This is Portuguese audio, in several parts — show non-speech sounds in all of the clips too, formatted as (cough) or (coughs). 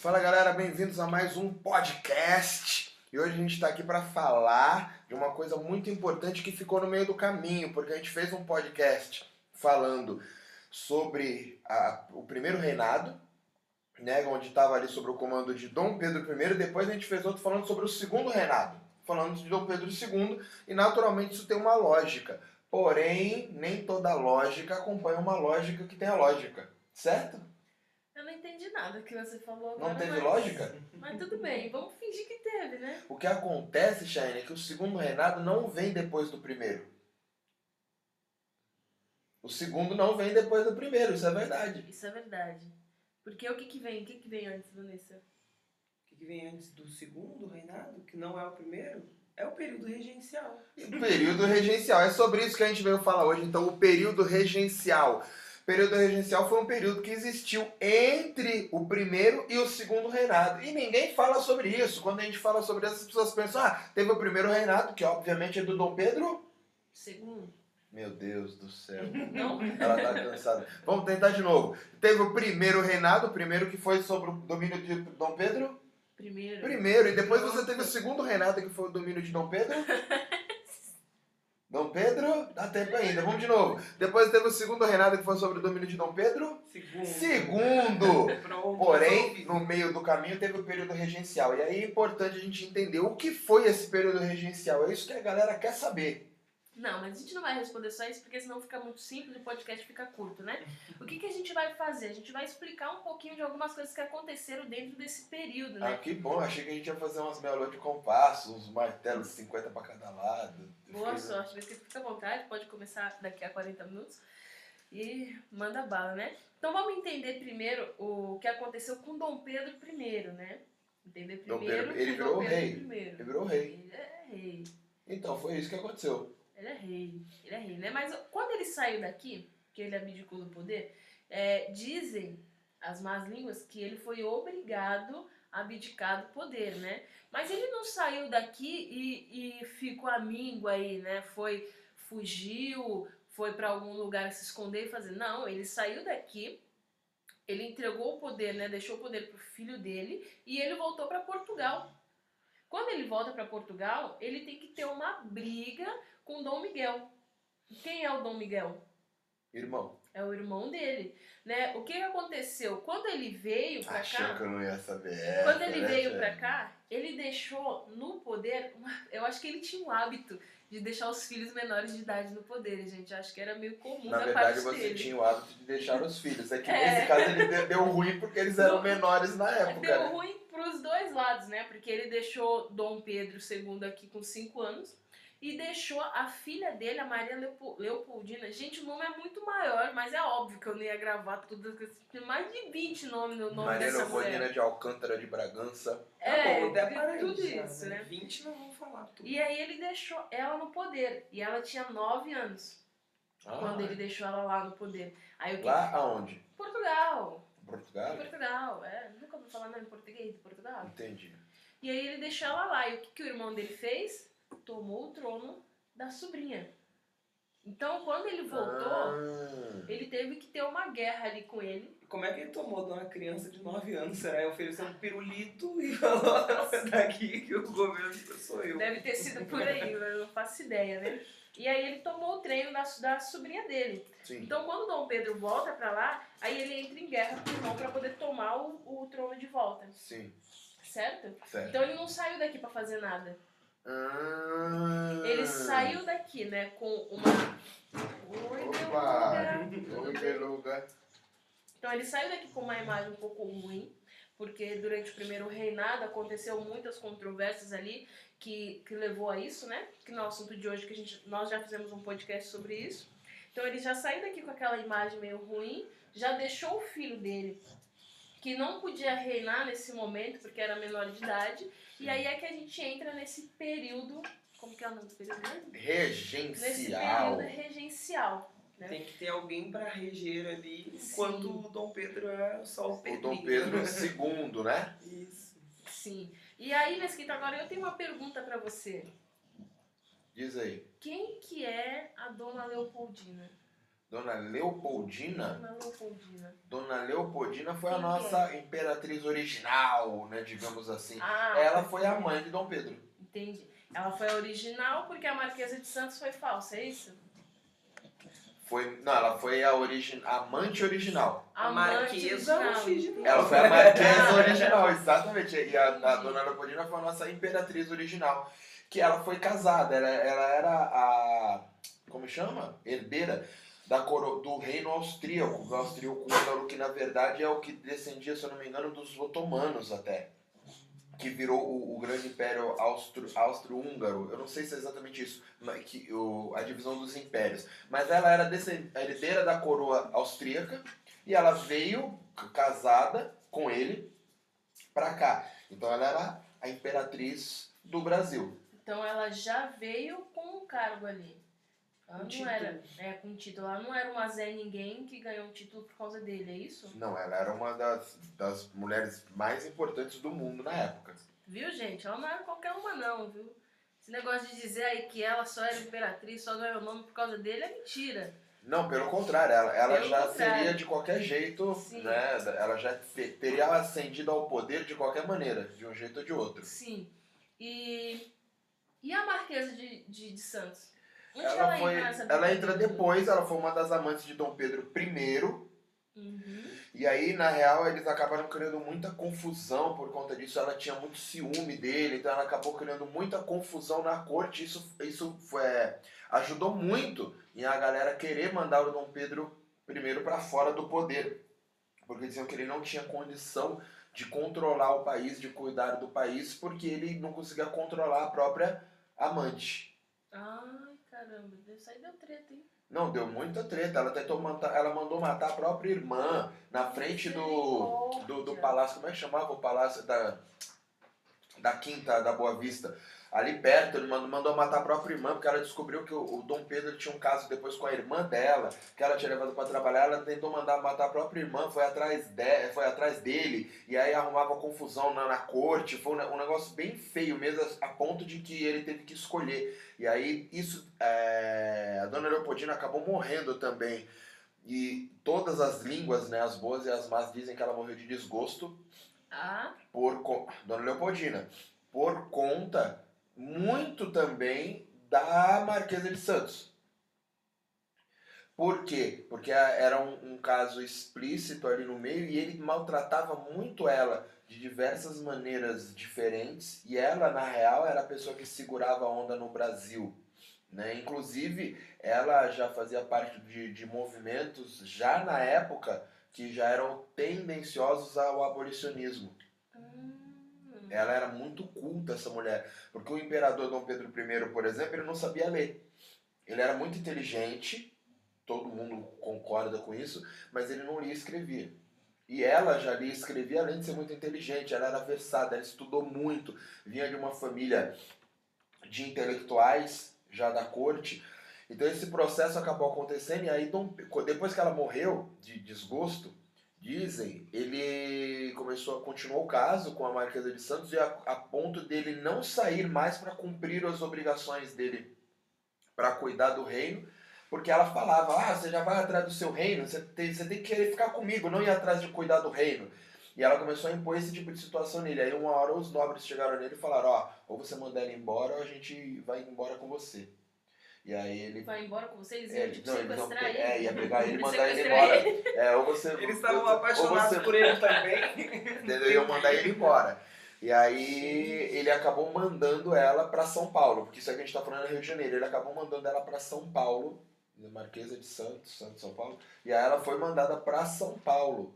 Fala galera, bem-vindos a mais um podcast. E hoje a gente está aqui para falar de uma coisa muito importante que ficou no meio do caminho, porque a gente fez um podcast falando sobre a- o primeiro reinado, né, onde estava ali sobre o comando de Dom Pedro I, depois a gente fez outro falando sobre o segundo reinado, falando de Dom Pedro II, e naturalmente isso tem uma lógica. Porém, nem toda lógica acompanha uma lógica que tenha lógica, certo? Entendi nada que você falou agora. Não teve mas- lógica? Mas tudo bem, vamos fingir que teve, né? O que acontece, Shane, é que o segundo reinado não vem depois do primeiro. O segundo não vem depois do primeiro, isso é verdade. Isso é verdade. Porque o que que vem? O que que vem antes, Vanessa? O que que vem antes do segundo reinado, que não é o primeiro, é o período regencial. O período regencial, é sobre isso que a gente veio falar hoje. Então, o período regencial. O período regencial foi um período que existiu entre o primeiro e o segundo reinado. E ninguém fala sobre isso. Quando a gente fala sobre isso, as pessoas pensam, ah, teve o primeiro reinado, que obviamente é do Dom Pedro. Segundo? Meu Deus do céu. Não? Ela tá cansada. Vamos tentar de novo. Teve o primeiro reinado, o primeiro que foi sobre o domínio de Dom Pedro. Primeiro. Primeiro, e depois você teve o segundo reinado, que foi o domínio de Dom Pedro. (laughs) Dom Pedro, dá tempo ainda, vamos de novo. Depois teve o segundo reinado, que foi sobre o domínio de Dom Pedro. Segundo. Segundo! (laughs) Porém, no meio do caminho teve o período regencial. E aí é importante a gente entender o que foi esse período regencial. É isso que a galera quer saber. Não, mas a gente não vai responder só isso, porque senão fica muito simples e o podcast fica curto, né? O que, que a gente vai fazer? A gente vai explicar um pouquinho de algumas coisas que aconteceram dentro desse período, Ah, né? que bom, achei que a gente ia fazer umas melodias de compasso, uns martelos de 50 pra cada lado. Boa Fiquei- sorte, mas fica à vontade, pode começar daqui a 40 minutos. E manda bala, né? Então vamos entender primeiro o que aconteceu com Dom Pedro I, né? Entender Dom primeiro Pedro- ele virou Dom Pedro rei. I. Ele virou rei. Ele é rei. Então, foi isso que aconteceu. Ele é rei. Ele é rei, né? Mas quando ele saiu daqui, que ele abdicou do poder, é, dizem as más línguas que ele foi obrigado a abdicar do poder, né? Mas ele não saiu daqui e, e ficou amigo aí, né? Foi, fugiu, foi pra algum lugar se esconder e fazer. Não, ele saiu daqui, ele entregou o poder, né? Deixou o poder pro filho dele e ele voltou pra Portugal. Quando ele volta pra Portugal, ele tem que ter uma briga com Dom Miguel. Quem é o Dom Miguel? Irmão, É o irmão dele, né? O que aconteceu? Quando ele veio pra achou cá, que eu não ia saber quando ele né, veio pra cá, ele deixou no poder, uma- eu acho que ele tinha o hábito de deixar os filhos menores de idade no poder, gente. Acho que era meio comum Na da verdade, você dele. tinha o hábito de deixar os filhos. É que (laughs) É. nesse caso ele deu- deu ruim porque eles eram menores na época, Deu né? ruim pros dois lados, né? Porque ele deixou Dom Pedro II aqui com 5 anos e deixou a filha dele, a Maria Leopo- Leopoldina. Gente, o nome é muito maior, mas é óbvio que eu não ia gravar tudo. Tem mais de 20 nomes no nome Maria dessa mulher. Leopoldina de Alcântara de Bragança. Tá É, bom, até tem para tudo isso, né? 20 não vamos falar tudo. E aí ele deixou ela no poder. E ela tinha 9 anos quando ele deixou ela lá no poder. Aí o que? Ah. Lá aonde? Portugal. Portugal? Portugal, é. Nunca ouviu falar não em português de Portugal? Entendi. E aí ele deixou ela lá. E o que, que o irmão dele fez? Tomou o trono da sobrinha. Então, quando ele voltou, Ah. ele teve que ter uma guerra ali com ele. Como é que ele tomou de uma criança de 9 anos? Será que ofereceu um pirulito e falou daqui que o governo sou eu? Deve ter sido por aí, eu não faço ideia, né? E aí ele tomou o treino da, da sobrinha dele. Sim. Então, quando Dom Pedro volta pra lá, aí ele entra em guerra com o irmão pra poder tomar o, o trono de volta, Sim, certo? certo. Então ele não saiu daqui pra fazer nada. Ah. Ele saiu daqui, né, com uma. Oi, Opa! Oi, Beluga. Então ele saiu daqui com uma imagem um pouco ruim, porque durante o primeiro reinado aconteceu muitas controvérsias ali que, que levou a isso, né? Que no assunto de hoje que a gente nós já fizemos um podcast sobre isso. Então ele já saiu daqui com aquela imagem meio ruim, já deixou o filho dele que não podia reinar nesse momento porque era menor de idade, e aí é que a gente entra nesse período, como que é o nome do período mesmo? Nesse Regencial. período regencial. né? Tem que ter alguém pra reger ali, enquanto Sim. o Dom Pedro é só o O Pedrinho. Dom Pedro II, (laughs) né? Isso. Sim. E aí, Mesquita, agora eu tenho uma pergunta pra você. Diz aí. Quem que é a Dona Leopoldina? Dona Leopoldina. Dona Leopoldina. Dona Leopoldina foi a Quem que nossa imperatriz original, né? Digamos assim. Ah, Ela foi a mãe de Dom Pedro. entendi. Ela foi a original porque a Marquesa de Santos foi falsa, é isso? Foi, não, ela foi a origi amante original. A Amante Marquesa original. original. Ela foi a marquesa (laughs) original, exatamente. E a, a. Dona Leopoldina foi a nossa imperatriz original. Que ela foi casada, ela, ela era a. Como chama? Herdeira da coro, do reino austríaco, do austríaco húngaro, que na verdade é o que descendia, se eu não me engano, dos otomanos até. Que virou o, o grande império austro- austro-húngaro. Eu não sei se é exatamente isso, mas que, o, a divisão dos impérios. Mas ela era herdeira da coroa austríaca e ela veio casada com ele pra cá. Então ela era a imperatriz do Brasil. Então ela já veio com um cargo ali. Ela Com não título. era, é, com título. Ela não era uma Zé Ninguém que ganhou um título por causa dele, é isso? Não, ela era uma das, das mulheres mais importantes do mundo na época. Viu, gente? Ela não era qualquer uma, não, viu? Esse negócio de dizer aí que ela só era imperatriz, só ganhou o nome por causa dele é mentira. Não, pelo contrário, ela, ela Pelo já contrário. seria de qualquer jeito, Sim. né? Ela já te- teria ascendido ao poder de qualquer maneira, de um jeito ou de outro. Sim. E, e a Marquesa de, de, de Santos? Onde Ela, ela, foi, entra ela entra depois, ela foi uma das amantes de Dom Pedro I, Uhum. E aí, na real, eles acabaram criando muita confusão por conta disso. Ela tinha muito ciúme dele, então ela acabou criando muita confusão na corte. Isso, isso foi, é, ajudou muito em a galera querer mandar o Dom Pedro I para fora do poder. Porque diziam que ele não tinha condição de controlar o país, de cuidar do país, porque ele não conseguia controlar a própria amante. Ai, caramba, isso aí deu treta, hein? Não, deu muita treta. Ela tentou matar, ela mandou matar a própria irmã na frente do, do, do palácio, como é que chamava o palácio da, da Quinta da Boa Vista? Ali perto, ele mandou, mandou matar a própria irmã, porque ela descobriu que o, o Dom Pedro tinha um caso depois com a irmã dela, que ela tinha levado para trabalhar, ela tentou mandar matar a própria irmã, foi atrás, de, foi atrás dele, e aí arrumava confusão na, na corte, foi um, um negócio bem feio mesmo, a ponto de que ele teve que escolher. E aí isso, é, a dona Leopoldina acabou morrendo também. E todas as línguas, né, as boas e as más, dizem que ela morreu de desgosto Ah, por Dona Leopoldina, por conta muito também da Marquesa de Santos. Por quê? Porque era um, um caso explícito ali no meio e ele maltratava muito ela de diversas maneiras diferentes e ela, na real, era a pessoa que segurava a onda no Brasil. Né? Inclusive, ela já fazia parte de, de movimentos, já na época, que já eram tendenciosos ao abolicionismo. Ela era muito culta, essa mulher. Porque o imperador Dom Pedro I, por exemplo, ele não sabia ler. Ele era muito inteligente, todo mundo concorda com isso, mas ele não lia e escrevia. E ela já lia e escrevia, além de ser muito inteligente, ela era versada, ela estudou muito, vinha de uma família de intelectuais, já da corte. Então esse processo acabou acontecendo, e aí Dom- depois que ela morreu de desgosto, dizem, ele começou, continuou o caso com a Marquesa de Santos e a, a ponto dele não sair mais para cumprir as obrigações dele para cuidar do reino, porque ela falava, ah, você já vai atrás do seu reino, você tem, você tem que querer ficar comigo, não ir atrás de cuidar do reino. E ela começou a impor esse tipo de situação nele. Aí uma hora os nobres chegaram nele e falaram, ó, ou você manda ele embora ou a gente vai embora com você. E aí ele vai embora com vocês? é, iam tipo, não, eles não, ele? é, ia pegar ele e Ele (laughs) mandar ele embora. É, ou você. Eles estavam apaixonados você- por ele também. (laughs) Entendeu? Iam mandar ele embora. E aí ele acabou mandando ela pra São Paulo, porque isso aqui a gente tá falando é Rio de Janeiro. Ele acabou mandando ela pra São Paulo, na Marquesa de Santos, Santos, São Paulo. E aí ela foi mandada pra São Paulo,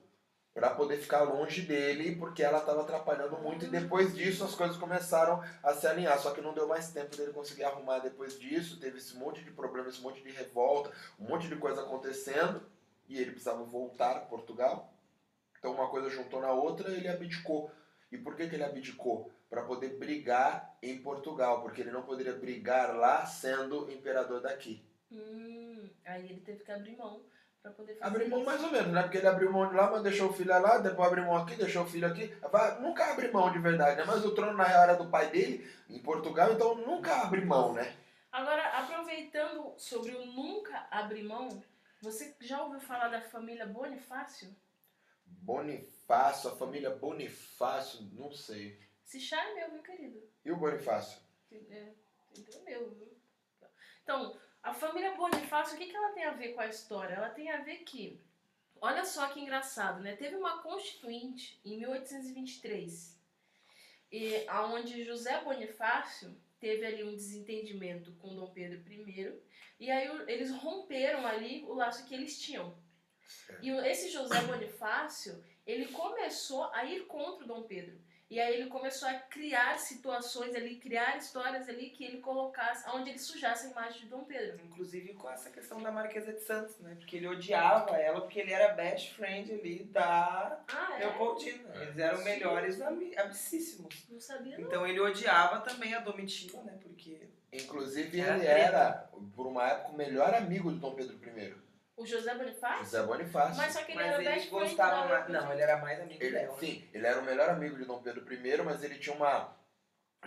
pra poder ficar longe dele, porque ela tava atrapalhando muito. E depois disso as coisas começaram a se alinhar. Só que não deu mais tempo dele conseguir arrumar depois disso. Teve esse monte de problemas, esse monte de revolta, um monte de coisa acontecendo. E ele precisava voltar a Portugal. Então uma coisa juntou na outra e ele abdicou. E por que, que ele abdicou? Para poder brigar em Portugal, porque ele não poderia brigar lá sendo imperador daqui. Hum, aí ele teve que abrir mão pra poder fazer Abriu mão isso. mais ou menos, né? Porque ele abriu mão de lá, mas deixou o filho lá, depois abriu mão aqui, deixou o filho aqui. Vai- Nunca abre mão de verdade, né? Mas o trono na real era do pai dele, em Portugal, então nunca abre mão, né? Agora, aproveitando sobre o nunca abrir mão, Você já ouviu falar da família Bonifácio? Bonifácio, a família Bonifácio, não sei. Esse chá é meu, meu querido. E o Bonifácio? É, então é meu, viu? Então, a família Bonifácio, o que, que ela tem a ver com a história? Ela tem a ver que, olha só que engraçado, né? Teve uma constituinte em 1823, e, onde José Bonifácio teve ali um desentendimento com Dom Pedro I, e aí eles romperam ali o laço que eles tinham. E esse José Bonifácio, ele começou a ir contra Dom Pedro. E aí ele começou a criar situações ali, criar histórias ali que ele colocasse, onde ele sujasse a imagem de Dom Pedro. Inclusive com essa questão da Marquesa de Santos, né? Porque ele odiava ela, porque ele era best friend ali da Ah, é? Leopoldina. Eles eram Sim. melhores ami- amicíssimos. Não sabia não. Então ele odiava também a Domitila, né? Porque Inclusive, Era ele era, por uma época, o melhor amigo de Dom Pedro I. O José Bonifácio? José Bonifácio. Mas só que ele mas era mais. Não, ele era mais amigo Ele, dela. sim, ele era o melhor amigo de Dom Pedro I, mas ele tinha uma,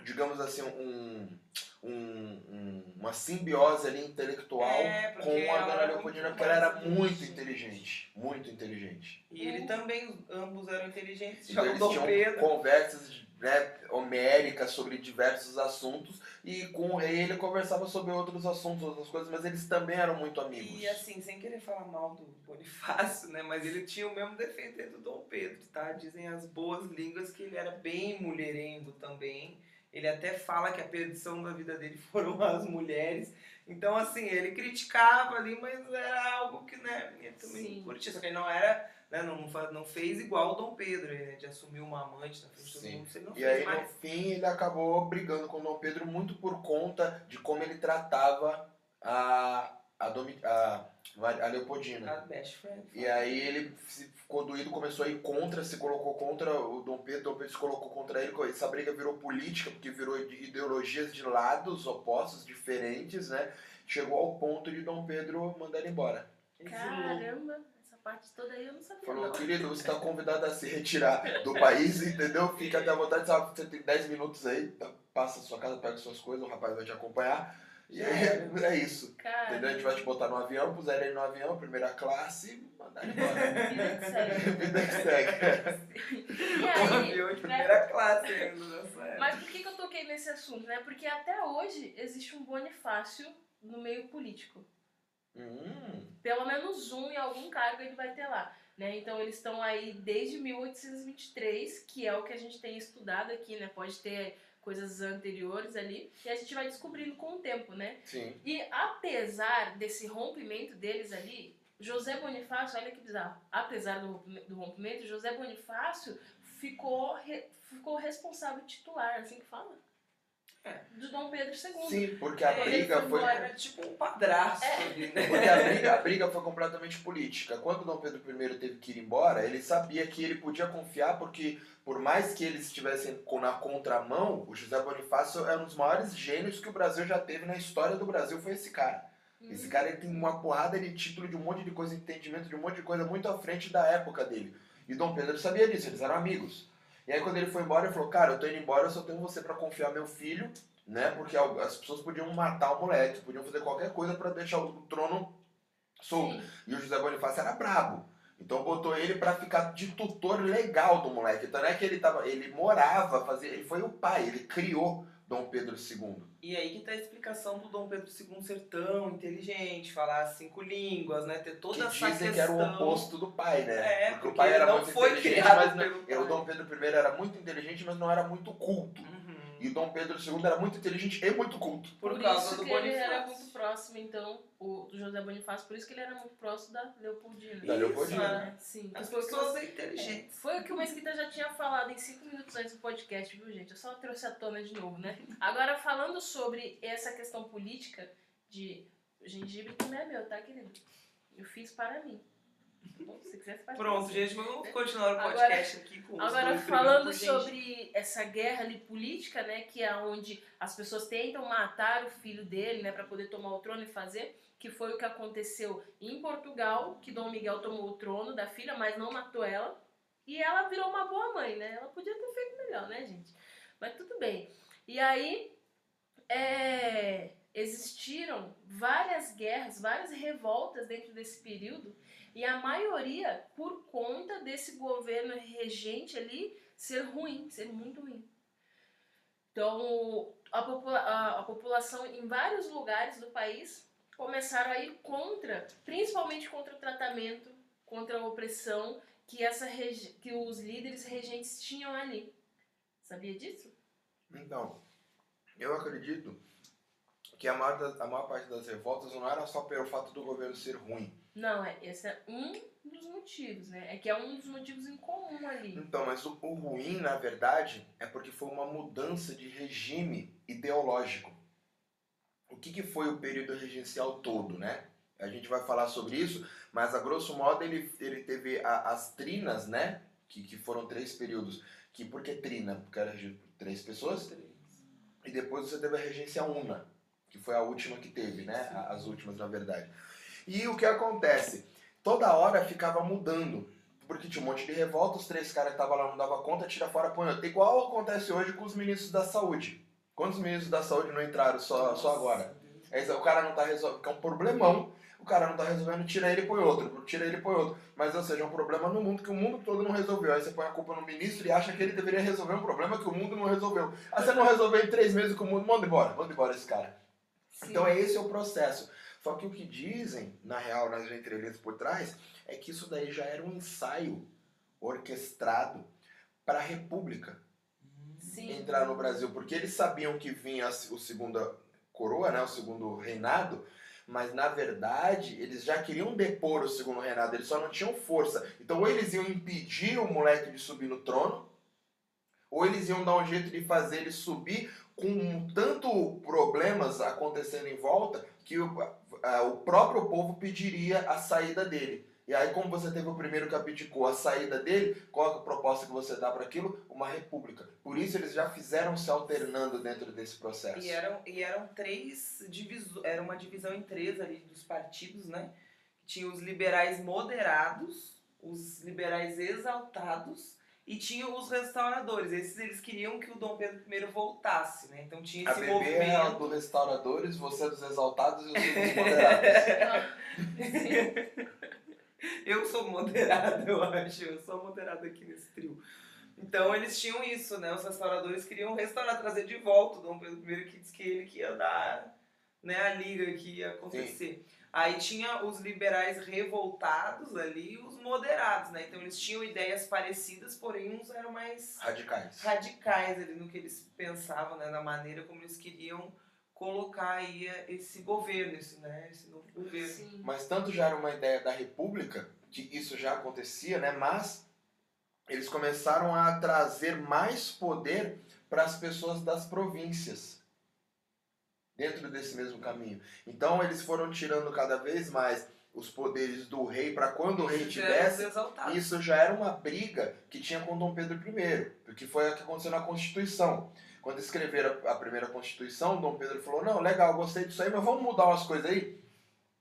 digamos assim, um, um- um- uma simbiose ali intelectual É, com a Dona era Leopoldina, muito porque ela era muito inteligente. inteligente. Muito inteligente. E ele também, ambos eram inteligentes. Então eles Dom tinham Pedro. conversas né, homéricas sobre diversos assuntos e com o rei ele conversava sobre outros assuntos, outras coisas, mas eles também eram muito amigos. E assim, sem querer falar mal do Bonifácio, né? Mas ele tinha o mesmo defeito do Dom Pedro, tá? Dizem as boas línguas que ele era bem mulherengo também. Ele até fala que a perdição da vida dele (laughs) foram as mulheres. Então, assim, ele criticava ali, mas era algo que, né, ele também Sim. curtia. Só que ele não era, né, não, não fez igual o Dom Pedro, né, de assumir uma amante na frente Sim. mundo. Ele não E fez aí, no mais. fim, ele acabou brigando com o Dom Pedro muito por conta de como ele tratava a, a, Domi, a, a Leopoldina. A best friend. E aí ele se- ficou doído, começou a ir contra, se colocou contra o Dom Pedro, Dom Pedro se colocou contra ele, essa briga virou política, porque virou de ideologias de lados opostos, diferentes, né? Chegou ao ponto de Dom Pedro mandar ele embora. Caramba, parte toda aí eu não sabia Falou, não. querido, você está (laughs) convidado a se retirar do país, entendeu? Fica até à vontade, sabe? Você tem 10 minutos aí, tá? passa a sua casa, pega suas coisas, o rapaz vai te acompanhar. E aí, (laughs) é isso. Cara, Entendeu? A gente vai te botar no avião, puser ele no avião, primeira classe e mandar ele embora. (laughs) vida que segue. Vida que segue. E Um aí, avião de né? primeira classe ainda nessa época. Mas por que, que eu toquei nesse assunto, né? Porque até hoje existe um Bonifácio no meio político. Hum, Pelo menos um em algum cargo ele vai ter lá. Né? Então eles estão aí desde 1823, que é o que a gente tem estudado aqui, né? Pode ter coisas anteriores ali, e a gente vai descobrindo com o tempo, né? sim. E apesar desse rompimento deles ali, José Bonifácio, olha que bizarro, apesar do rompi- do rompimento, José Bonifácio ficou, re- ficou responsável titular, assim que fala? É. Do Dom Pedro II. Sim, porque a É, briga foi. Era tipo um padrasto É. né? Porque a briga, a briga foi completamente política. Quando Dom Pedro I teve que ir embora, ele sabia que ele podia confiar, porque por mais que eles estivessem na contramão, o José Bonifácio é um dos maiores gênios que o Brasil já teve na história do Brasil, foi esse cara. Uhum. Esse cara ele tem uma porrada de título, de um monte de coisa, entendimento de um monte de coisa muito à frente da época dele. E Dom Pedro sabia disso, eles eram amigos. E aí quando ele foi embora, ele falou, cara, eu tô indo embora, eu só tenho você pra confiar meu filho, né? Porque as pessoas podiam matar o moleque, podiam fazer qualquer coisa pra deixar o trono solto. Sim. E o José Bonifácio era brabo. Então botou ele pra ficar de tutor legal do moleque. Então não é que ele tava. Ele morava, fazia. Ele foi o pai, ele criou Dom Pedro II. E aí que tá a explicação do Dom Pedro II ser tão inteligente, falar cinco línguas, né? Ter toda que essa dizem questão. que era o oposto do pai, né? É, porque, porque o pai era muito inteligente, mas não, o Dom Pedro I era muito inteligente, mas não era muito culto. Uhum. E o Dom Pedro II era muito inteligente e muito culto. Por, Por, causa isso do que ele era Bonifácio. muito próximo, então, o do José Bonifácio, por isso que ele era muito próximo da Leopoldina. Da Isso, Leopoldina. né? É, sim. As Foi o que pessoas são inteligentes. Foi o que o Mesquita já tinha falado em cinco minutos antes do podcast, viu, gente? Eu só trouxe à tona de novo, né? Agora, falando sobre essa questão política de gengibre que não é meu, tá, querido? Eu fiz para mim. Bom? Se quiser, você Pronto, gente, vamos continuar o Agora- podcast aqui com Agora, falando sobre essa guerra ali política, né, que é onde as pessoas tentam matar o filho dele, né, para poder tomar o trono e fazer, que foi o que aconteceu em Portugal, que Dom Miguel tomou o trono da filha, mas não matou ela, e ela virou uma boa mãe, né? Ela podia ter feito melhor, né, gente? Mas tudo bem. E aí, é, existiram várias guerras, várias revoltas dentro desse período, e a maioria por conta desse governo regente ali ser ruim, ser muito ruim. Então, a, popula a, a população em vários lugares do país começaram a ir contra, principalmente contra o tratamento, contra a opressão que, essa que os líderes regentes tinham ali. Sabia disso? Então, eu acredito que a maior, a maior parte das revoltas não era só pelo fato do governo ser ruim. Não, é, esse é um dos motivos, né? É que é um dos motivos em comum ali. Então, mas o, o ruim, na verdade, é porque foi uma mudança de regime ideológico. O que, que foi o período regencial todo, né? A gente vai falar sobre isso, mas a grosso modo ele, ele teve a, as trinas, né? Que, que foram três períodos. Que por que trina? Porque era três pessoas. Três. E depois você teve a regência una, que foi a última que teve, né? As últimas, na verdade. E o que acontece? Toda hora ficava mudando. Porque tinha um monte de revolta, os três caras que estavam lá não davam conta, tira fora, põe outro. Igual acontece hoje com os ministros da saúde. Quantos ministros da saúde não entraram só, só agora? O cara não está resolvendo, que é um problemão. O cara não está resolvendo, tira ele e põe outro. Tira ele e põe outro. Mas, ou seja, é um problema no mundo que o mundo todo não resolveu. Aí você põe a culpa no ministro e acha que ele deveria resolver um problema que o mundo não resolveu. Aí você não resolveu em três meses com o mundo, manda embora. Manda embora esse cara. Sim. Então, é esse é o processo. Só que o que dizem, na real, nas entrelinhas por trás, é que isso daí já era um ensaio orquestrado para a República Sim. entrar no Brasil, porque eles sabiam que vinha o segunda coroa, né, o segundo reinado, mas na verdade eles já queriam depor o segundo reinado, eles só não tinham força. Então ou eles iam impedir o moleque de subir no trono, ou eles iam dar um jeito de fazer ele subir com tanto problemas acontecendo em volta que o, próprio povo pediria a saída dele. E aí, como você teve o primeiro que abdicou a saída dele, qual é a proposta que você dá para aquilo? Uma república. Por isso eles já fizeram se alternando dentro desse processo. E eram, e eram três divisões, era uma divisão em três ali dos partidos, né? Tinha os liberais moderados, os liberais exaltados e tinha os restauradores. Esses eles queriam que o Dom Pedro I voltasse, né? Então tinha esse a movimento. Do restauradores, você é dos exaltados e eu sou dos moderados. eu sou moderado, eu acho. Eu sou moderado aqui nesse trio. Então eles tinham isso, né? Os restauradores queriam restaurar, trazer de volta o Dom Pedro I, que disse que ele que ia dar né, a liga que ia acontecer. Sim. Aí tinha os liberais revoltados ali e os moderados, né? Então eles tinham ideias parecidas, porém uns eram mais radicais. Radicais ali no que eles pensavam, né? Na maneira como eles queriam colocar aí esse governo, esse, né? esse novo governo. Sim. Mas tanto já era uma ideia da república, que isso já acontecia, né? Mas eles começaram a trazer mais poder para as pessoas das províncias dentro desse mesmo caminho. Então eles foram tirando cada vez mais os poderes do rei para quando o rei tivesse. Isso já era uma briga que tinha com Dom Pedro I, porque foi o que aconteceu na Constituição. Quando escreveram a primeira Constituição, Dom Pedro falou: Não, legal, gostei disso aí, mas vamos mudar umas coisas aí.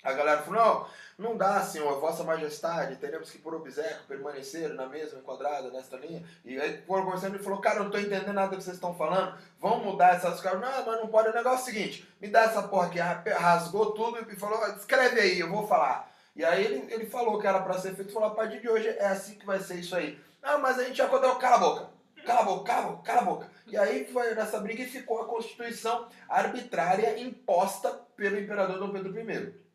A galera falou: Não, não dá, senhor, vossa majestade, teremos que por obsequio permanecer na mesma enquadrada, nesta linha. E aí foram conversando e falou, cara, eu não tô entendendo nada do que vocês estão falando, vamos mudar essas coisas. Não, mas não pode, o negócio é o seguinte, me dá essa porra aqui, rasgou tudo e falou, escreve aí, eu vou falar. E aí ele, ele falou que era para ser feito, falou, a partir de hoje é assim que vai ser isso aí. Ah, mas a gente já contou, cala a boca, cala a boca, cala a boca, cala a boca. E aí foi nessa briga e ficou a Constituição arbitrária imposta pelo imperador Dom Pedro I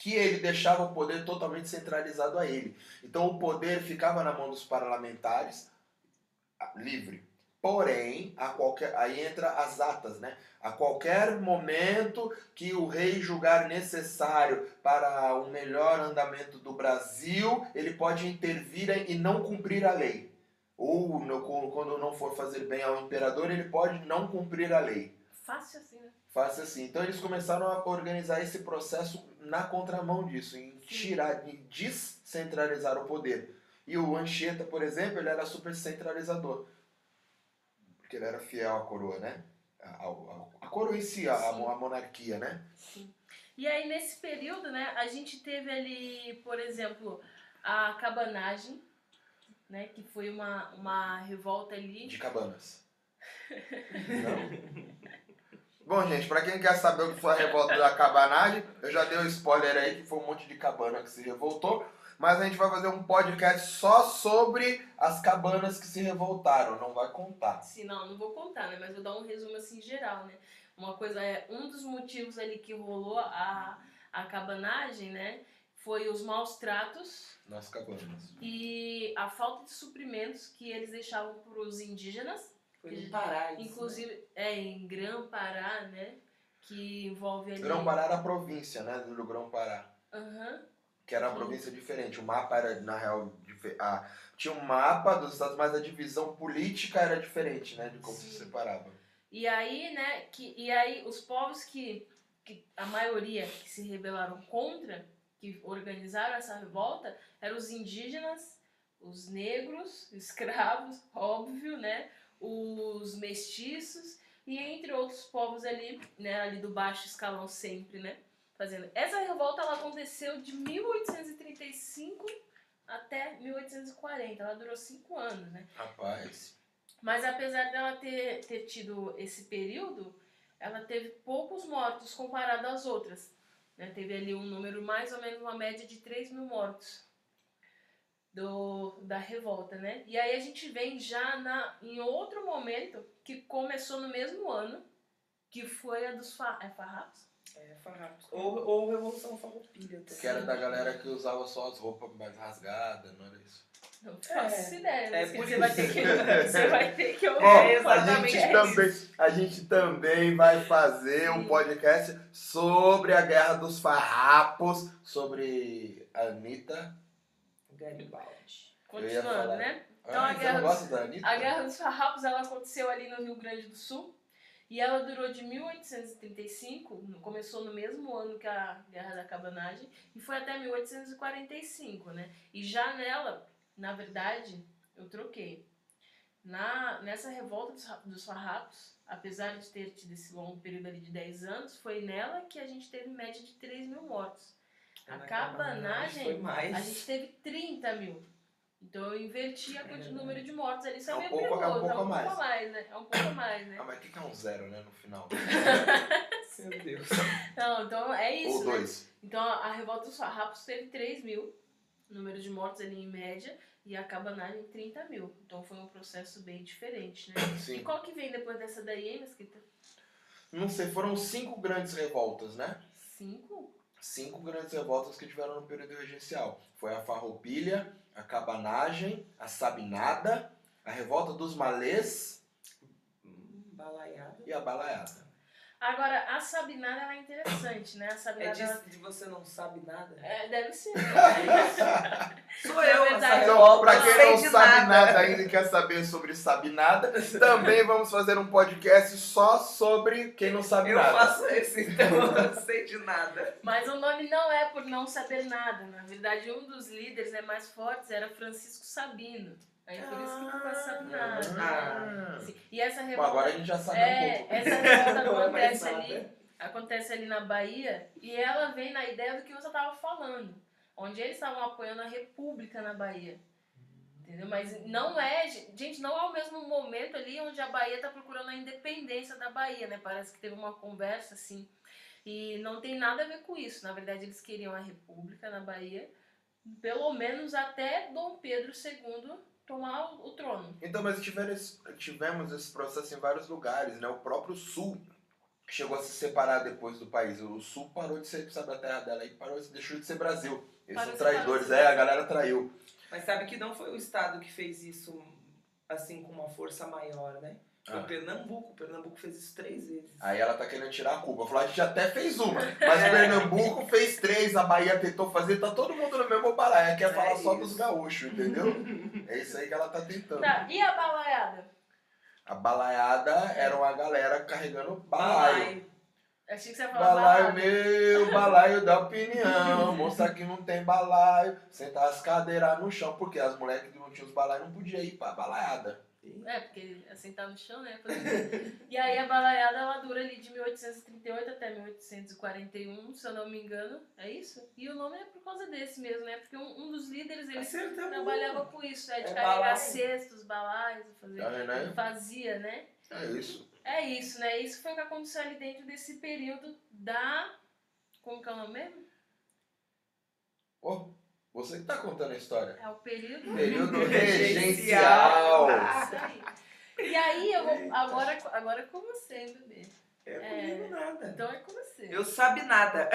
que ele deixava o poder totalmente centralizado a ele. Então o poder ficava na mão dos parlamentares, livre. Porém, a qualquer, aí entra as atas, né? A qualquer momento que o rei julgar necessário para o melhor andamento do Brasil, ele pode intervir e não cumprir a lei. Ou no, quando não for fazer bem ao imperador, ele pode não cumprir a lei. Fácil assim, né? Fácil assim. Então eles começaram a organizar esse processo na contramão disso, em tirar, em descentralizar o poder. E o Anchieta, por exemplo, ele era super centralizador. Porque ele era fiel à coroa, né? A, a, a coroa em si, a, a, monarquia, né? Sim. E aí, nesse período, né, a gente teve ali, por exemplo, a cabanagem, né, que foi uma, uma revolta ali. De cabanas. (laughs) Não? (laughs) Bom, gente, pra quem quer saber o que foi a revolta da cabanagem, eu já dei um spoiler aí que foi um monte de cabana que se revoltou. Mas a gente vai fazer um podcast só sobre as cabanas que se revoltaram. Não vai contar. Sim, não, não vou contar, né? Mas vou dar um resumo assim geral, né? Uma coisa é, um dos motivos ali que rolou a, a cabanagem, né? Foi os maus tratos Nas cabanas. e a falta de suprimentos que eles deixavam para os indígenas, Foi no Pará isso, né? inclusive é em Grã-Pará, né? Que envolve ali. Grão-Pará era a província, né? Do Grão-Pará. Aham. Que era uma Sim. província diferente. O mapa era, na real, ah, tinha um mapa dos estados, mas a divisão política era diferente, né? De como se Sim. separava. E aí, né, que, e aí os povos que, que a maioria que se rebelaram contra, que organizaram essa revolta, eram os indígenas, os negros, (laughs) escravos, óbvio, né, os mestiços e entre outros povos ali, né, ali do baixo escalão sempre, né, fazendo. Essa revolta ela aconteceu de 1835 até 1840, ela durou cinco anos, né? Rapaz. Mas apesar dela ter, ter tido esse período, ela teve poucos mortos comparado às outras. né? Teve ali um número, mais ou menos uma média de 3 mil mortos do, da revolta, né? E aí a gente vem já na, em outro momento que começou no mesmo ano, que foi a dos fa, é farrapos? É, farrapos. Ou, ou Revolução Farroupilha. Que era da galera que usava só as roupas mais rasgadas, não era isso? Não faço ideia, é que por você, vai ter que, você vai ter que (laughs) ouvir. Ó, É, a exatamente gente, isso. também, a gente também vai fazer um podcast sobre a Guerra dos Farrapos, sobre a Anitta. Garibaldi. Continuando, né? Então, Ah, a você Guerra dos-? A Guerra dos Farrapos ela aconteceu ali no Rio Grande do Sul e ela durou de 1835, no- começou no mesmo ano que a Guerra da Cabanagem e foi até 1845, né? E já nela, na verdade, eu troquei. Na, nessa revolta dos, dos farrapos, apesar de ter tido esse longo período ali de 10 anos, foi nela que a gente teve média de 3 mil mortos. A Na cabanagem, foi mais. A gente teve 30 mil. Então eu inverti a quantidade- o número de mortos ali. Isso é, É um meio pouco- é um perigoso, pouco é um a mais. pouco a mais, né? É um pouco a mais, né? Ah, mas o que é um zero, né, no final? (laughs) Meu Deus. Não, então é isso, Ou né? dois. Então a revolta dos farrapos teve 3 mil, número de mortos ali em média, e a cabanagem 30 mil. Então foi um processo bem diferente, né? E Sim. qual que vem depois dessa daí, hein, Mesquita? Não sei, foram cinco grandes revoltas, né? Cinco? Cinco grandes revoltas que tiveram no período regencial. Foi a Farroupilha, a Cabanagem, a Sabinada, a Revolta dos Malês Hum, Balaiada. e a Balaiada. Agora, a Sabinada ela é interessante, né? A É Sabinada. ela- de, você não sabe nada? É, deve ser. Sou Na eu, verdade, eu- revolta, Pra quem não sabe nada. ainda e quer saber sobre Sabinada, também vamos fazer um podcast só sobre quem não sabe Eu nada. faço esse, então eu não sei de nada. Mas o nome não é por não saber nada. Na verdade, um dos líderes né, mais fortes era Francisco Sabino. Aí por isso que ficou a Sabinada. Ah. Sim. E essa Bom, revolta. agora a gente já sabe um é, pouco. essa revolta (laughs) Não é acontece nada. ali. Acontece ali na Bahia e ela vem na ideia do que você estava falando. Onde eles estavam apoiando a República na Bahia. Entendeu? Mas não é, gente, não é o mesmo momento ali onde a Bahia está procurando a independência da Bahia, né? Parece que teve uma conversa assim. E não tem nada a ver com isso. Na verdade, eles queriam a República na Bahia, pelo menos até Dom Pedro II tomar o, o trono. Então, mas tiveram esse- tivemos esse processo em vários lugares, né? O próprio Sul chegou a se separar depois do país. O Sul parou de ser, sabe, a terra dela e parou, deixou de ser Brasil. Eles Parou são traidores, é, a galera traiu. Mas sabe que não foi o Estado que fez isso assim com uma força maior, né? Foi Ah. Pernambuco. Pernambuco fez isso três vezes. Aí ela tá querendo tirar a culpa. Falou, a gente até fez uma, (laughs) mas Pernambuco fez três, a Bahia tentou fazer, tá todo mundo no mesmo balaia. Quer É falar só isso. dos gaúchos, entendeu? (laughs) é isso aí que ela tá tentando. Tá, e a balaiada? A balaiada era uma galera carregando balaio. Balaio. Achei que você ia falar Balaio balada. meu, balaio da opinião. (laughs) Moça que não tem balaio, sentar as cadeiras no chão, porque as mulheres que não tinham os balaios não podiam ir pra balaiada. É, porque assim tá no chão, né? E aí a balaiada ela dura ali de 1838 até 1841, se eu não me engano. É isso? E o nome é por causa desse mesmo, né? Porque um, um dos líderes ele Acertamos. trabalhava com isso, é de É carregar balaio. cestos, balaios, fazer. Ah, é, né? Fazia, né? É isso. É isso, né? Isso foi o que aconteceu ali dentro desse período da. Como que é o nome mesmo? Ô, você que tá contando a história. É o período. Período (laughs) Regencial. (laughs) E aí eu vou. Agora, agora é com você, hein, bebê. É É. comigo nada. Então é com você. Eu sabe nada.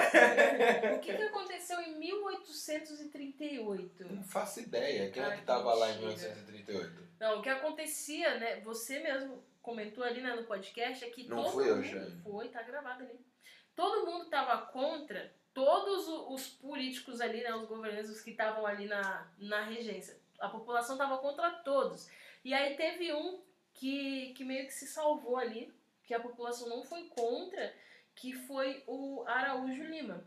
O que, que aconteceu em 1838? Não faço ideia. Quem é Ai, que tava lá em mentira. 1938? Não, o que acontecia, né? Você mesmo comentou ali né, no podcast é que Não todo fui eu, mundo Jane. foi, tá gravado ali. Todo mundo tava contra todos os políticos ali, né, os governantes os que estavam ali na, na regência. A população tava contra todos. E aí teve um que, que meio que se salvou ali, que a população não foi contra, que foi o Araújo Lima.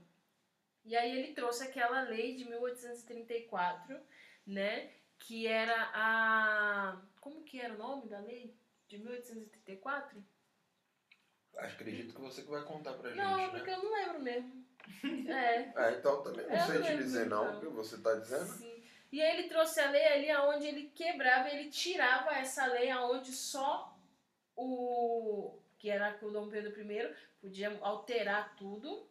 E aí ele trouxe aquela lei de 1834, né, que era a... Como que era o nome da lei? De 1834? Acredito que você que vai contar pra gente, Não, né? porque eu não lembro mesmo. É. É, então também não Eu sei te dizer não, o que você tá dizendo. Sim. E aí ele trouxe a lei ali aonde ele quebrava, ele tirava essa lei aonde só o que era o Dom Pedro I podia alterar tudo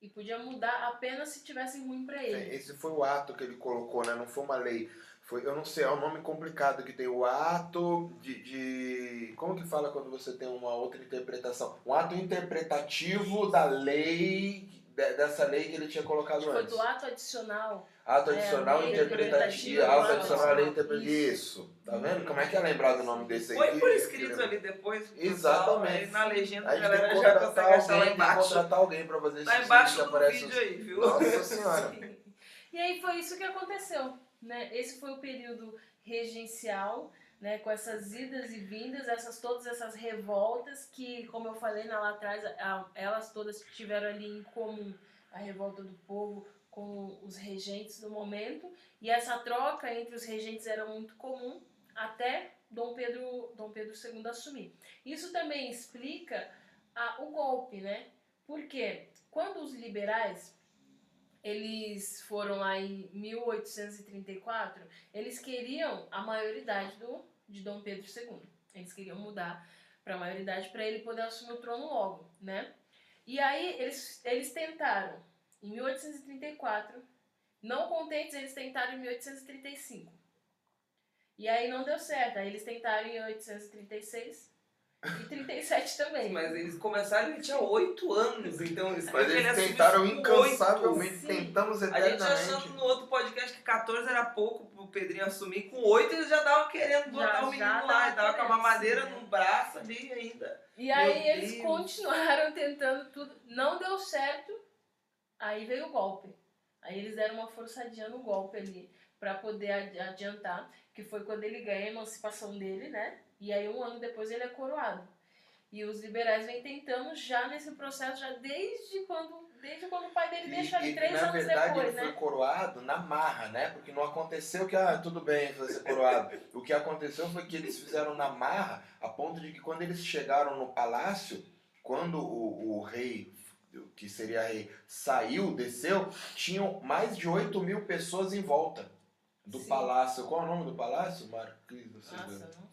e podia mudar apenas se tivesse ruim pra ele. Esse foi o ato que ele colocou, né? Não foi uma lei. Foi, eu não sei, é um nome complicado que tem o ato de, de- Como que fala quando você tem uma outra interpretação? Um ato interpretativo da lei, dessa lei que ele tinha colocado Foi antes. do ato adicional. Ato É, adicional lei interpretativo. Ato adicional lei interpretativa. Isso. Tá vendo? Como é que é lembrar do nome desse aí? Foi por escrito ali depois. pessoal, Exatamente. Aí na legenda a galera que já contratar consegue achar lá alguém, tem que embaixo. contratar alguém pra fazer isso. Lá embaixo do vídeo os- aí, viu? Nossa (laughs) senhora. E aí foi isso que aconteceu, né? Esse foi o período regencial, né? Com essas idas e vindas, essas todas essas revoltas que, como eu falei lá atrás, elas todas tiveram ali em comum a revolta do povo com os regentes do momento e essa troca entre os regentes era muito comum até Dom Pedro Dom Pedro II assumir. Isso também explica a- o golpe, né? Porque quando os liberais eles foram lá em 1834, eles queriam a maioridade do, de Dom Pedro II. Eles queriam mudar para a maioridade para ele poder assumir o trono logo, né? E aí eles, eles tentaram em 1834, não contentes, eles tentaram em 1835. E aí não deu certo, aí eles tentaram em 1836 e 37 também. Mas eles começaram, ele tinha 8 anos, então eles Mas ele eles tentaram incansavelmente, sim. tentamos oito. A gente achando eternamente. no outro podcast que 14 era pouco pro Pedrinho assumir, com 8 eles já estavam querendo botar Já- o menino lá, tava ele tava com a mamadeira no braço ali ainda. E aí Meu eles Deus. continuaram tentando tudo, não deu certo, aí veio o golpe. Aí eles deram uma forçadinha no golpe ali para poder adi- adiantar, que foi quando ele ganha a emancipação dele, né? E aí um ano depois ele é coroado. E os liberais vêm tentando já nesse processo, já desde quando, desde quando o pai dele deixa ali E, e, três na anos verdade depois, ele foi né? coroado na marra, né? Porque não aconteceu que, ah, tudo bem, vai ser coroado. o que aconteceu foi que eles fizeram na marra, a ponto de que quando eles chegaram no palácio, quando o, o rei, que seria rei, saiu, desceu, tinham mais de 8 mil pessoas em volta do Sim. palácio. Qual é o nome do palácio? Você Nossa, não.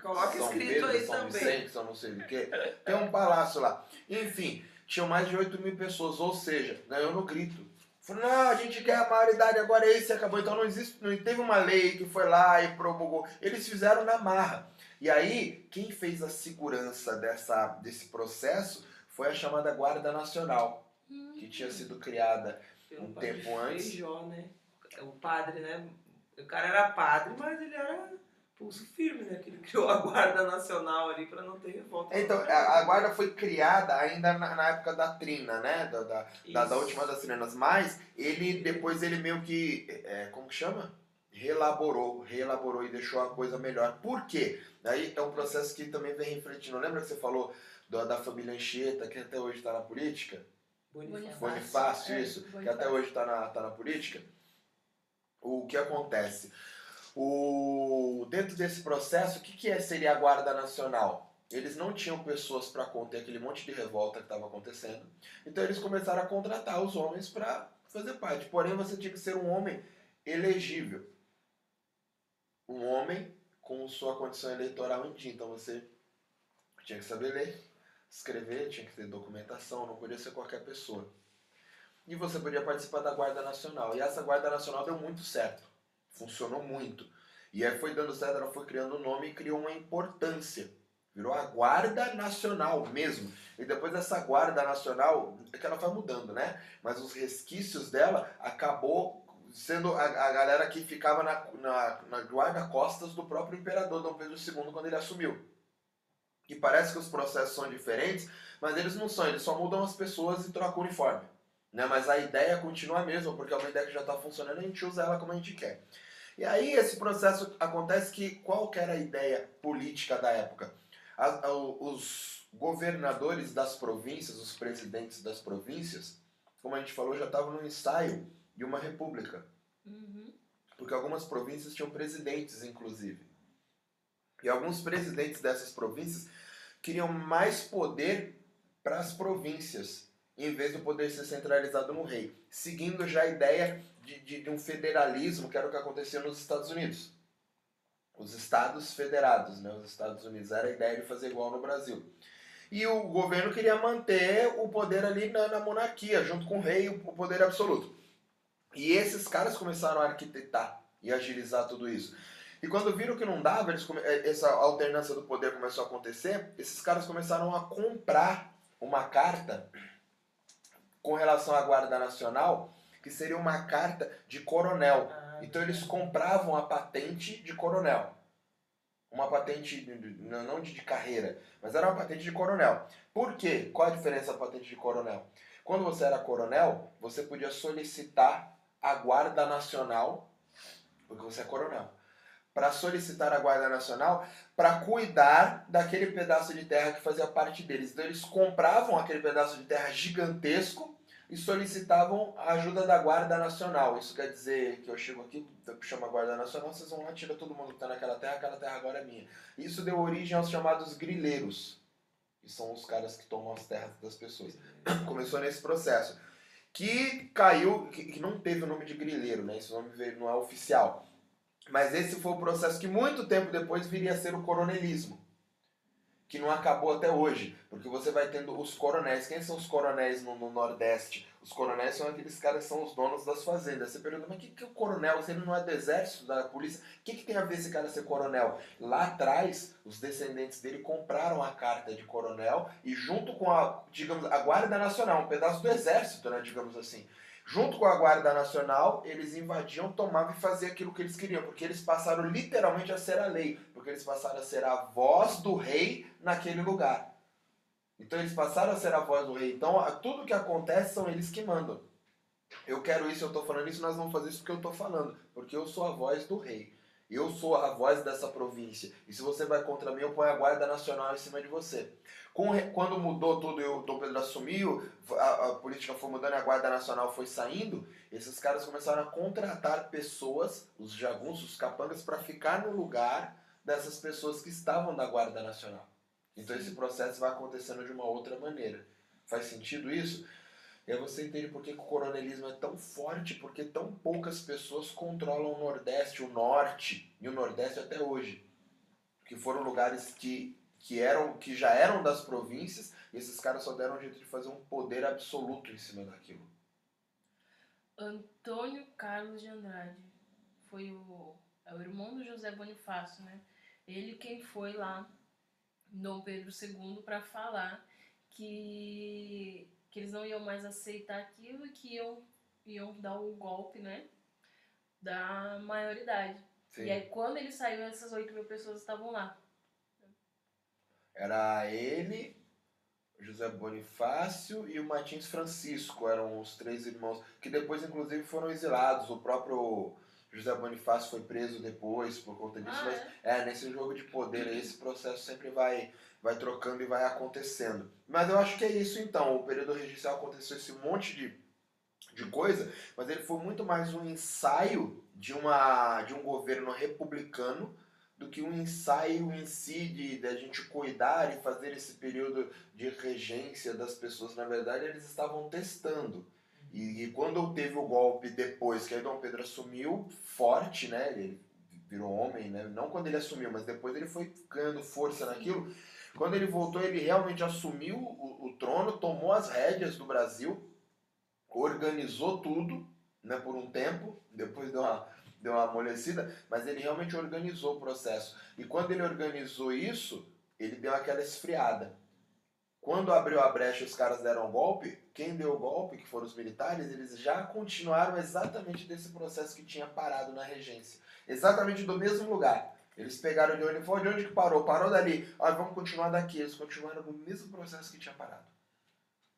Coloca São escrito Pedro, aí São também. Vicente, São não sei o quê. Tem um palácio lá. Enfim, tinham mais de 8 mil pessoas, ou seja, ganhou no grito. Falou, não, a gente quer a maioridade, agora é esse acabou. Então não existe, não teve uma lei que foi lá e promulgou. Eles fizeram na marra. E aí, quem fez a segurança dessa, desse processo foi a chamada Guarda Nacional, Hum. que tinha sido criada Pelo Um tempo antes. Feijó, né? O padre, né? O cara era padre, mas ele era pulso firme, né? Que ele criou (laughs) a Guarda Nacional ali pra não ter revolta. Então, a, a guarda foi criada ainda na, na época da trina, né? Da, da, da, da última das trinas, mas ele depois ele meio que, é, como que chama? Relaborou, reelaborou e deixou a coisa melhor. Por quê? Daí é um processo que também vem refletindo. Lembra que você falou da, da família Anchieta, que até hoje está na política? Bonifácio. Bonifácio, É, isso, que Bonifácio. até hoje está na, tá na política. O que acontece? O, dentro desse processo, o que, que é, seria a Guarda Nacional? Eles não tinham pessoas para conter aquele monte de revolta que estava acontecendo, então eles começaram a contratar os homens para fazer parte. Porém, você tinha que ser um homem elegível. Um homem com sua condição eleitoral em dia. Então você tinha que saber ler, escrever, tinha que ter documentação, não podia ser qualquer pessoa. E você podia participar da Guarda Nacional. E essa Guarda Nacional deu muito certo. Funcionou muito. E aí foi dando certo, ela foi criando um nome e criou uma importância. Virou a Guarda Nacional mesmo. E depois dessa Guarda Nacional, é que ela foi mudando, né? Mas os resquícios dela acabou sendo a, a galera que ficava na, na, na guarda-costas do próprio imperador Dom Pedro II quando ele assumiu. E parece que os processos são diferentes, mas eles não são, eles só mudam as pessoas e trocam o uniforme. Né? Mas a ideia continua a mesma, porque é uma ideia que já está funcionando e a gente usa ela como a gente quer. E aí esse processo acontece que qual que era a ideia política da época? A, a, os governadores das províncias, os presidentes das províncias, como a gente falou, já estavam no ensaio de uma república. Uhum. Porque algumas províncias tinham presidentes, inclusive. E alguns presidentes dessas províncias queriam mais poder para as províncias, em vez do poder ser centralizado no rei, seguindo já a ideia de, de, de um federalismo, que era o que acontecia nos Estados Unidos. Os estados federados, né? os Estados Unidos, era a ideia de fazer igual no Brasil. E o governo queria manter o poder ali na, na monarquia, junto com o rei, o poder absoluto. E esses caras começaram a arquitetar e agilizar tudo isso. E quando viram que não dava, eles. Eh, essa alternância do poder começou a acontecer, esses caras começaram a comprar uma carta com relação à Guarda Nacional, que seria uma carta de coronel. Ah, Então eles compravam a patente de coronel. Uma patente, não de carreira, mas era uma patente de coronel. Por quê? Qual a diferença da patente de coronel? Quando você era coronel, você podia solicitar a Guarda Nacional, porque você é coronel, para solicitar a Guarda Nacional para cuidar daquele pedaço de terra que fazia parte deles. Então eles compravam aquele pedaço de terra gigantesco e solicitavam a ajuda da Guarda Nacional. Isso quer dizer que eu chego aqui, chamo a Guarda Nacional, vocês vão lá, tira todo mundo que está naquela terra, aquela terra agora é minha. Isso deu origem aos chamados grileiros, que são os caras que tomam as terras das pessoas. (coughs) Começou nesse processo que caiu, que, que, não teve o nome de grileiro, né? Esse nome não é oficial. Mas esse foi o processo que muito tempo depois viria a ser o coronelismo, que não acabou até hoje, porque você vai tendo os coronéis. Quem são os coronéis no, no Nordeste? Os coronéis são aqueles caras que são os donos das fazendas. Você pergunta, mas o que, que é o coronel? Você não é do exército, da polícia? O que, que tem a ver esse cara ser coronel? Lá atrás, os descendentes dele compraram a carta de coronel e junto com a, digamos, a Guarda Nacional, um pedaço do exército, né, digamos assim, junto com a Guarda Nacional, eles invadiam, tomavam e faziam aquilo que eles queriam, porque eles passaram literalmente a ser a lei, porque eles passaram a ser a voz do rei naquele lugar. Então eles passaram a ser a voz do rei. Então tudo que acontece são eles que mandam. Eu quero isso, eu estou falando isso, nós vamos fazer isso porque eu estou falando, porque eu sou a voz do rei. Eu sou a voz dessa província. E se você vai contra mim, eu ponho a Guarda Nacional em cima de você. Quando mudou tudo e o Dom Pedro assumiu, a, a, política foi mudando e a Guarda Nacional foi saindo, esses caras começaram a contratar pessoas, os jagunços, os capangas, para ficar no lugar dessas pessoas que estavam da Guarda Nacional. Então esse processo vai acontecendo de uma outra maneira. Faz sentido isso? E aí você entende por que, que o coronelismo é tão forte, porque tão poucas pessoas controlam o Nordeste, o Norte e o Nordeste até hoje. Que foram lugares que, que, eram, que já eram das províncias e esses caras só deram um jeito de fazer um poder absoluto em cima daquilo. Antônio Carlos de Andrade foi o, é o irmão do José Bonifácio, né? Ele quem foi lá Dom Pedro II para falar que, que eles não iam mais aceitar aquilo e que iam, iam dar um golpe, né? Da maioridade. Sim. E aí quando ele saiu, essas 8 mil pessoas estavam lá. Era ele, José Bonifácio e o Martins Francisco, eram os três irmãos, que depois inclusive foram exilados. O próprio José Bonifácio foi preso depois por conta disso, Ah, mas é, nesse jogo de poder esse processo sempre vai, vai trocando e vai acontecendo. Mas eu acho que é isso então, o período regicial aconteceu esse monte de, de coisa, mas ele foi muito mais um ensaio de, uma, de um governo republicano do que um ensaio em si de, de a gente cuidar e fazer esse período de regência das pessoas. Na verdade, eles estavam testando. E, e quando teve o golpe depois que aí Dom Pedro assumiu forte, né? Ele virou homem, né? Não quando ele assumiu, mas depois ele foi ganhando força naquilo. Quando ele voltou, ele realmente assumiu o, o trono, tomou as rédeas do Brasil, organizou tudo, né? Por um tempo, depois deu uma deu uma amolecida, mas ele realmente organizou o processo. E quando ele organizou isso, ele deu aquela esfriada. Quando abriu a brecha e os caras deram o golpe, quem deu o golpe, que foram os militares, eles já continuaram exatamente desse processo que tinha parado na regência. Exatamente do mesmo lugar. Eles pegaram de onde foi, de onde que parou? Parou dali. Ah, vamos continuar daqui. Eles continuaram no mesmo processo que tinha parado.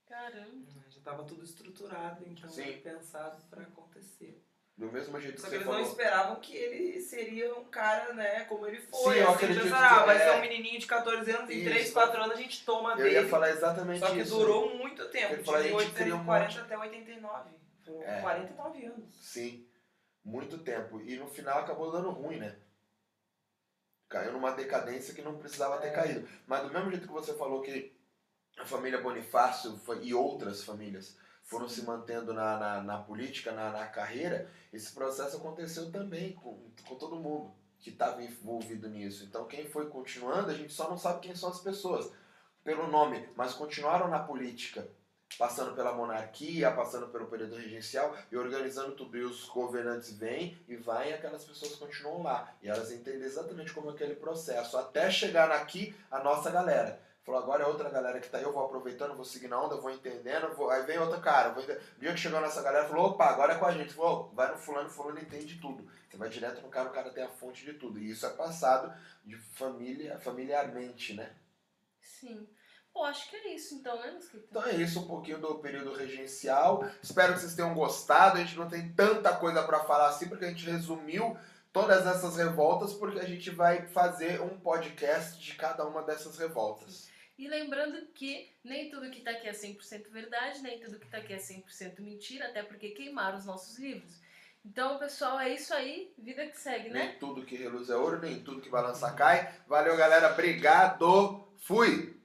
Caramba. Já estava tudo estruturado, então Sim. pensado para acontecer. Do mesmo jeito que Só que você eles não falou. esperavam que ele seria um cara, né, como ele foi. Sim, eu assim, acredito pensaram, ah, que- vai é. ser um menininho de 14 anos, em Isso. 3, 4 anos a gente toma Eu dele. ia falar exatamente Só que isso. durou muito tempo, de gente cria um 1840 monte- até 89. Foram É. 49 anos. Sim, muito tempo. E no final acabou dando ruim, né? Caiu numa decadência que não precisava ter É. caído. Mas do mesmo jeito que você falou que a família Bonifácio e outras famílias foram se mantendo na, na, na política, na, na carreira, esse processo aconteceu também com, com todo mundo que estava envolvido nisso. Então quem foi continuando, a gente só não sabe quem são as pessoas pelo nome, mas continuaram na política, passando pela monarquia, passando pelo período regencial e organizando tudo. E os governantes vêm e vão e aquelas pessoas continuam lá. E elas entendem exatamente como é aquele processo, até chegar aqui a nossa galera. Falou, agora é outra galera que tá aí, eu vou aproveitando, vou seguindo a onda, vou entendendo, vou... aí vem outra cara. Vou... O dia que chegou a nossa galera, falou, opa, agora é com a gente. Falou, "Ô, vai no fulano, fulano entende tudo. Você vai direto no cara, o cara tem a fonte de tudo. E isso é passado de família, familiarmente, né? Sim. Pô, acho que é isso então, né, Mosquito? Então é isso, um pouquinho do período regencial. Espero que vocês tenham gostado. A gente não tem tanta coisa para falar assim, porque a gente resumiu todas essas revoltas, porque a gente vai fazer um podcast de cada uma dessas revoltas. E lembrando que nem tudo que tá aqui é 100% verdade, nem tudo que tá aqui é 100% mentira, até porque queimaram os nossos livros. Então, pessoal, é isso aí. Vida que segue, né? Nem tudo que reluz é ouro, nem tudo que balança cai. Valeu, galera. Obrigado. Fui!